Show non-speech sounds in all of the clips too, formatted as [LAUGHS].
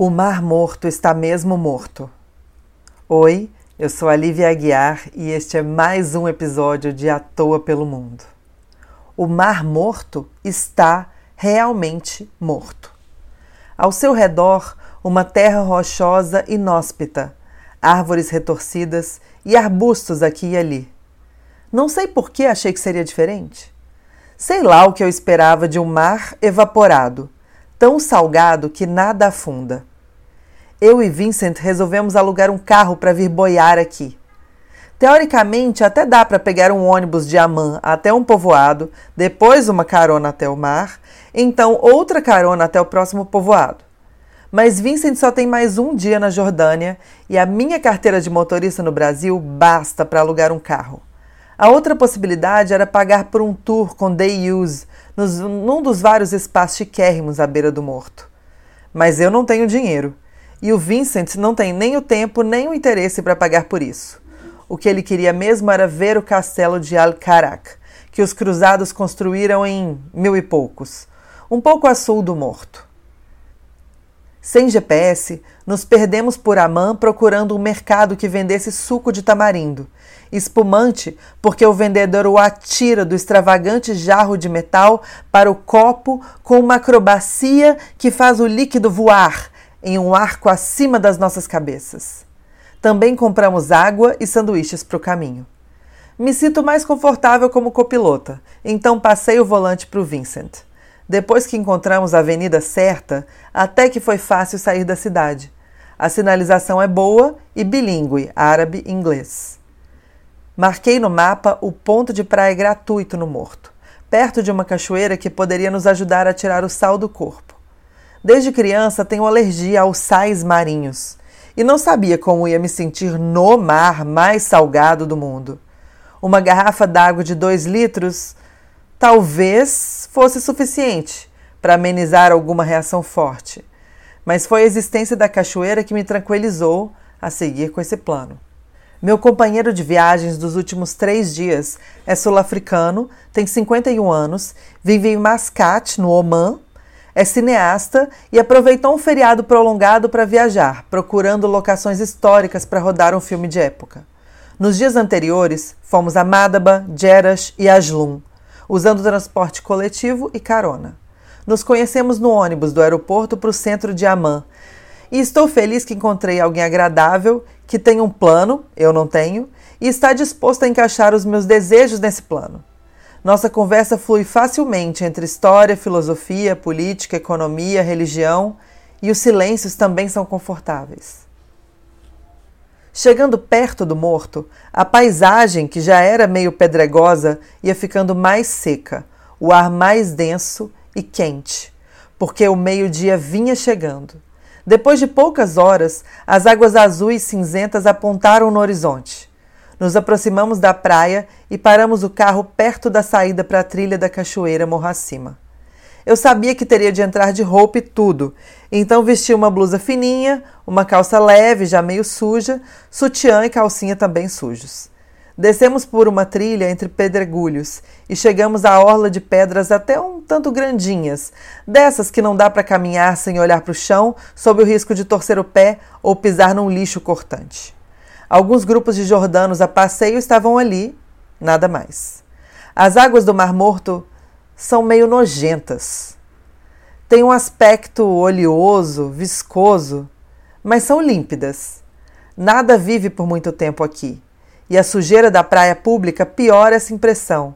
O Mar Morto está mesmo morto. Oi, eu sou a Lívia Aguiar e este é mais um episódio de À Toa pelo Mundo. O Mar Morto está realmente morto. Ao seu redor, uma terra rochosa inóspita, árvores retorcidas e arbustos aqui e ali. Não sei por que achei que seria diferente. Sei lá o que eu esperava de um mar evaporado, tão salgado que nada afunda. Eu e Vincent resolvemos alugar um carro para vir boiar aqui. Teoricamente, até dá para pegar um ônibus de Amman até um povoado, depois uma carona até o mar, então outra carona até o próximo povoado. Mas Vincent só tem mais um dia na Jordânia e a minha carteira de motorista no Brasil basta para alugar um carro. A outra possibilidade era pagar por um tour com day use nos, num dos vários espaços chiquérrimos à beira do morto. Mas eu não tenho dinheiro. E o Vincent não tem nem o tempo nem o interesse para pagar por isso. O que ele queria mesmo era ver o castelo de Al-Karak, que os cruzados construíram em mil e poucos, um pouco a sul do morto. Sem GPS, nos perdemos por Amã procurando um mercado que vendesse suco de tamarindo. Espumante, porque o vendedor o atira do extravagante jarro de metal para o copo com uma acrobacia que faz o líquido voar em um arco acima das nossas cabeças. Também compramos água e sanduíches para o caminho. Me sinto mais confortável como copilota, então passei o volante para o Vincent. Depois que encontramos a avenida certa, até que foi fácil sair da cidade. A sinalização é boa e bilíngue, árabe e inglês. Marquei no mapa o ponto de praia gratuito no Morto, perto de uma cachoeira que poderia nos ajudar a tirar o sal do corpo. Desde criança tenho alergia aos sais marinhos e não sabia como ia me sentir no mar mais salgado do mundo. Uma garrafa d'água de dois litros talvez fosse suficiente para amenizar alguma reação forte, mas foi a existência da cachoeira que me tranquilizou a seguir com esse plano. Meu companheiro de viagens dos últimos três dias é sul-africano, tem 51 anos, vive em Mascate, no Oman, é cineasta e aproveitou um feriado prolongado para viajar, procurando locações históricas para rodar um filme de época. Nos dias anteriores, fomos a Madaba, Jerash e Aslum, usando transporte coletivo e carona. Nos conhecemos no ônibus do aeroporto para o centro de Amman. E estou feliz que encontrei alguém agradável, que tem um plano, eu não tenho, e está disposto a encaixar os meus desejos nesse plano. Nossa conversa flui facilmente entre história, filosofia, política, economia, religião, e os silêncios também são confortáveis. Chegando perto do morto, a paisagem, que já era meio pedregosa, ia ficando mais seca, o ar mais denso e quente, porque o meio-dia vinha chegando. Depois de poucas horas, as águas azuis cinzentas apontaram no horizonte. Nos aproximamos da praia e paramos o carro perto da saída para a trilha da cachoeira morro acima. Eu sabia que teria de entrar de roupa e tudo, então vesti uma blusa fininha, uma calça leve, já meio suja, sutiã e calcinha também sujos. Descemos por uma trilha entre pedregulhos e chegamos à orla de pedras até um tanto grandinhas, dessas que não dá para caminhar sem olhar para o chão, sob o risco de torcer o pé ou pisar num lixo cortante. Alguns grupos de jordanos a passeio estavam ali, nada mais. As águas do Mar Morto são meio nojentas. Tem um aspecto oleoso, viscoso, mas são límpidas. Nada vive por muito tempo aqui, e a sujeira da praia pública piora essa impressão.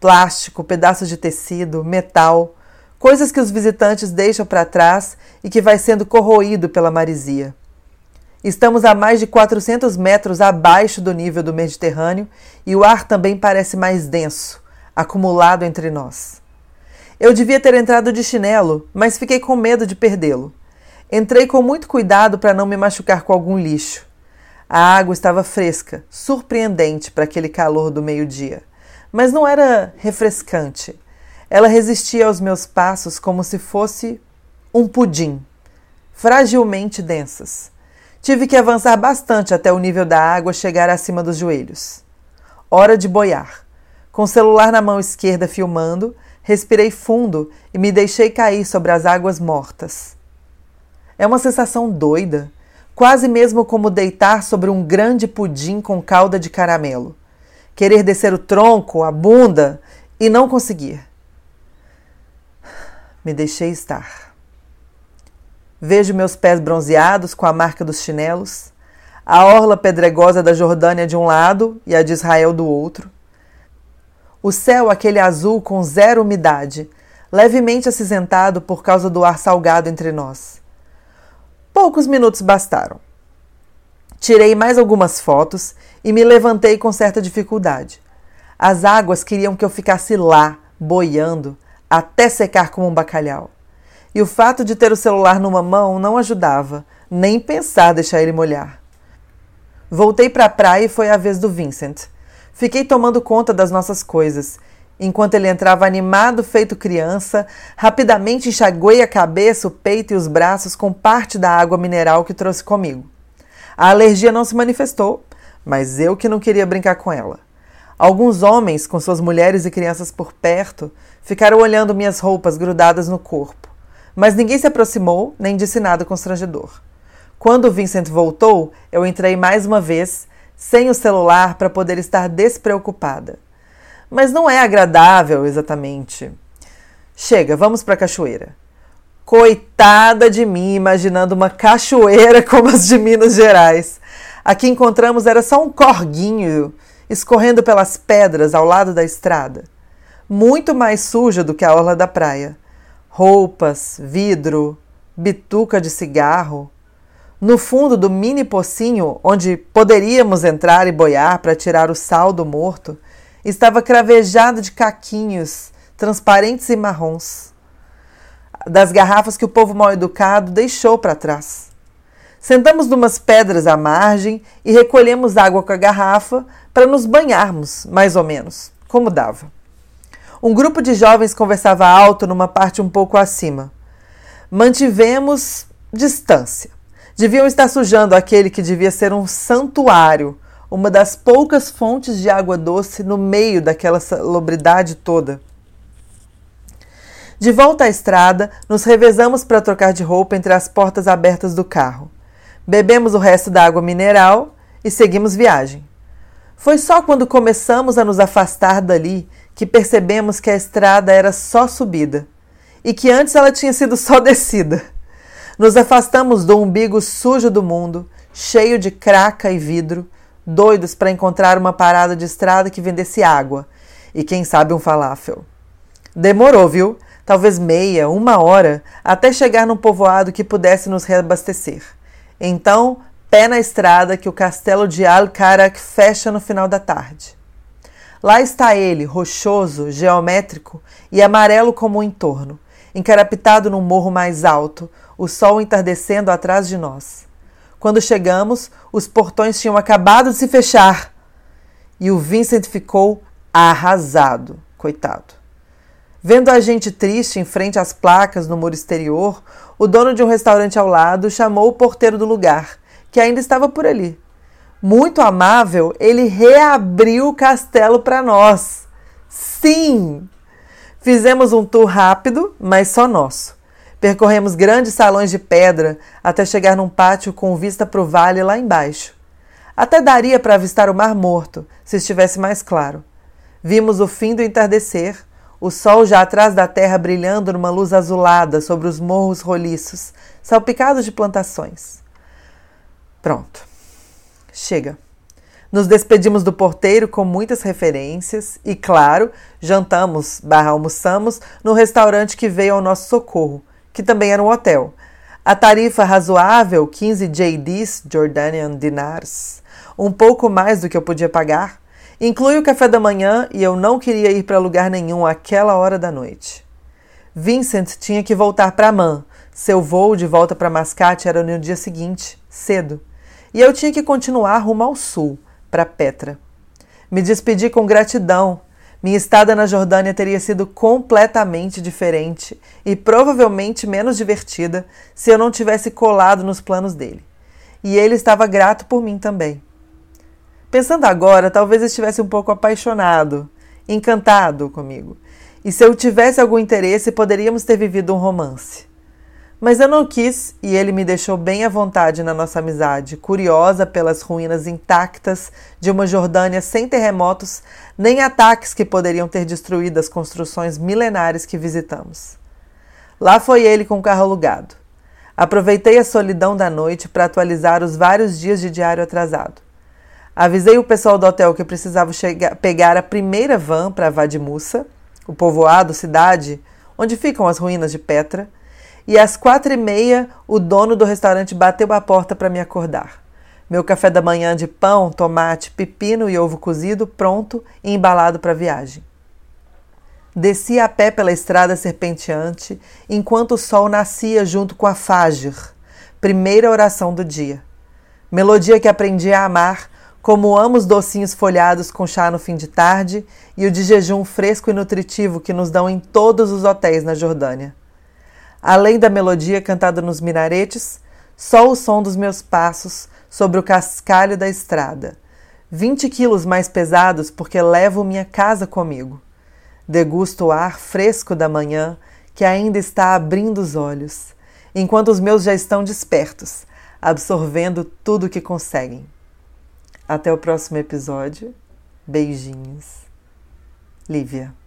Plástico, pedaços de tecido, metal, coisas que os visitantes deixam para trás e que vai sendo corroído pela marisia. Estamos a mais de 400 metros abaixo do nível do Mediterrâneo e o ar também parece mais denso, acumulado entre nós. Eu devia ter entrado de chinelo, mas fiquei com medo de perdê-lo. Entrei com muito cuidado para não me machucar com algum lixo. A água estava fresca, surpreendente para aquele calor do meio-dia, mas não era refrescante. Ela resistia aos meus passos como se fosse um pudim, fragilmente densas. Tive que avançar bastante até o nível da água chegar acima dos joelhos. Hora de boiar. Com o celular na mão esquerda filmando, respirei fundo e me deixei cair sobre as águas mortas. É uma sensação doida, quase mesmo como deitar sobre um grande pudim com calda de caramelo. Querer descer o tronco, a bunda e não conseguir. Me deixei estar. Vejo meus pés bronzeados com a marca dos chinelos, a orla pedregosa da Jordânia de um lado e a de Israel do outro. O céu, aquele azul com zero umidade, levemente acinzentado por causa do ar salgado entre nós. Poucos minutos bastaram. Tirei mais algumas fotos e me levantei com certa dificuldade. As águas queriam que eu ficasse lá, boiando, até secar como um bacalhau. E o fato de ter o celular numa mão não ajudava, nem pensar deixar ele molhar. Voltei para a praia e foi a vez do Vincent. Fiquei tomando conta das nossas coisas. Enquanto ele entrava animado, feito criança, rapidamente enxaguei a cabeça, o peito e os braços com parte da água mineral que trouxe comigo. A alergia não se manifestou, mas eu que não queria brincar com ela. Alguns homens, com suas mulheres e crianças por perto, ficaram olhando minhas roupas grudadas no corpo mas ninguém se aproximou nem disse nada constrangedor. Quando Vincent voltou, eu entrei mais uma vez, sem o celular, para poder estar despreocupada. Mas não é agradável exatamente. Chega, vamos para a cachoeira. Coitada de mim, imaginando uma cachoeira [LAUGHS] como as de Minas Gerais. A que encontramos era só um corguinho escorrendo pelas pedras ao lado da estrada. Muito mais suja do que a orla da praia roupas, vidro, bituca de cigarro. No fundo do mini pocinho, onde poderíamos entrar e boiar para tirar o sal do morto, estava cravejado de caquinhos, transparentes e marrons, das garrafas que o povo mal educado deixou para trás. Sentamos numas pedras à margem e recolhemos água com a garrafa para nos banharmos, mais ou menos, como dava. Um grupo de jovens conversava alto numa parte um pouco acima. Mantivemos distância. Deviam estar sujando aquele que devia ser um santuário, uma das poucas fontes de água doce no meio daquela salubridade toda. De volta à estrada, nos revezamos para trocar de roupa entre as portas abertas do carro. Bebemos o resto da água mineral e seguimos viagem. Foi só quando começamos a nos afastar dali que percebemos que a estrada era só subida e que antes ela tinha sido só [LAUGHS] descida. Nos afastamos do umbigo sujo do mundo, cheio de craca e vidro, doidos para encontrar uma parada de estrada que vendesse água e quem sabe um falafel. Demorou, viu? Talvez meia, uma hora, até chegar num povoado que pudesse nos reabastecer. Então, pé na estrada que o castelo de Al-Karak fecha no final da tarde. Lá está ele, rochoso, geométrico e amarelo como o entorno, encarapitado num morro mais alto, o sol entardecendo atrás de nós. Quando chegamos, os portões tinham acabado de se fechar e o Vincent ficou arrasado, coitado. Vendo a gente triste em frente às placas no muro exterior, o dono de um restaurante ao lado chamou o porteiro do lugar, que ainda estava por ali muito amável, ele reabriu o castelo para nós. Sim! Fizemos um tour rápido, mas só nosso. Percorremos grandes salões de pedra até chegar num pátio com vista para o vale lá embaixo. Até daria para avistar o Mar Morto, se estivesse mais claro. Vimos o fim do entardecer, o sol já atrás da terra brilhando numa luz azulada sobre os morros roliços, salpicados de plantações. Pronto. Chega. Nos despedimos do porteiro com muitas referências e, claro, jantamos barra almoçamos no restaurante que veio ao nosso socorro, que também era um hotel. A tarifa razoável, 15 JDs, Jordanian Dinars, um pouco mais do que eu podia pagar, inclui o café da manhã e eu não queria ir para lugar nenhum àquela hora da noite. Vincent tinha que voltar para Man. Seu voo de volta para Mascate era no dia seguinte, cedo e eu tinha que continuar rumo ao sul, para Petra. Me despedi com gratidão. Minha estada na Jordânia teria sido completamente diferente e provavelmente menos divertida se eu não tivesse colado nos planos dele. E ele estava grato por mim também. Pensando agora, talvez estivesse um pouco apaixonado, encantado comigo. E se eu tivesse algum interesse, poderíamos ter vivido um romance. Mas eu não quis e ele me deixou bem à vontade na nossa amizade, curiosa pelas ruínas intactas de uma Jordânia sem terremotos nem ataques que poderiam ter destruído as construções milenares que visitamos. Lá foi ele com o carro alugado. Aproveitei a solidão da noite para atualizar os vários dias de diário atrasado. Avisei o pessoal do hotel que precisava chegar, pegar a primeira van para Vadimussa, o povoado, cidade, onde ficam as ruínas de Petra, e às quatro e meia o dono do restaurante bateu a porta para me acordar. Meu café da manhã de pão, tomate, pepino e ovo cozido pronto e embalado para a viagem. Desci a pé pela estrada serpenteante enquanto o sol nascia junto com a Fajr, primeira oração do dia. Melodia que aprendi a amar, como amo os docinhos folhados com chá no fim de tarde e o de jejum fresco e nutritivo que nos dão em todos os hotéis na Jordânia. Além da melodia cantada nos minaretes, só o som dos meus passos sobre o cascalho da estrada. 20 quilos mais pesados porque levo minha casa comigo. Degusto o ar fresco da manhã que ainda está abrindo os olhos, enquanto os meus já estão despertos, absorvendo tudo que conseguem. Até o próximo episódio. Beijinhos. Lívia.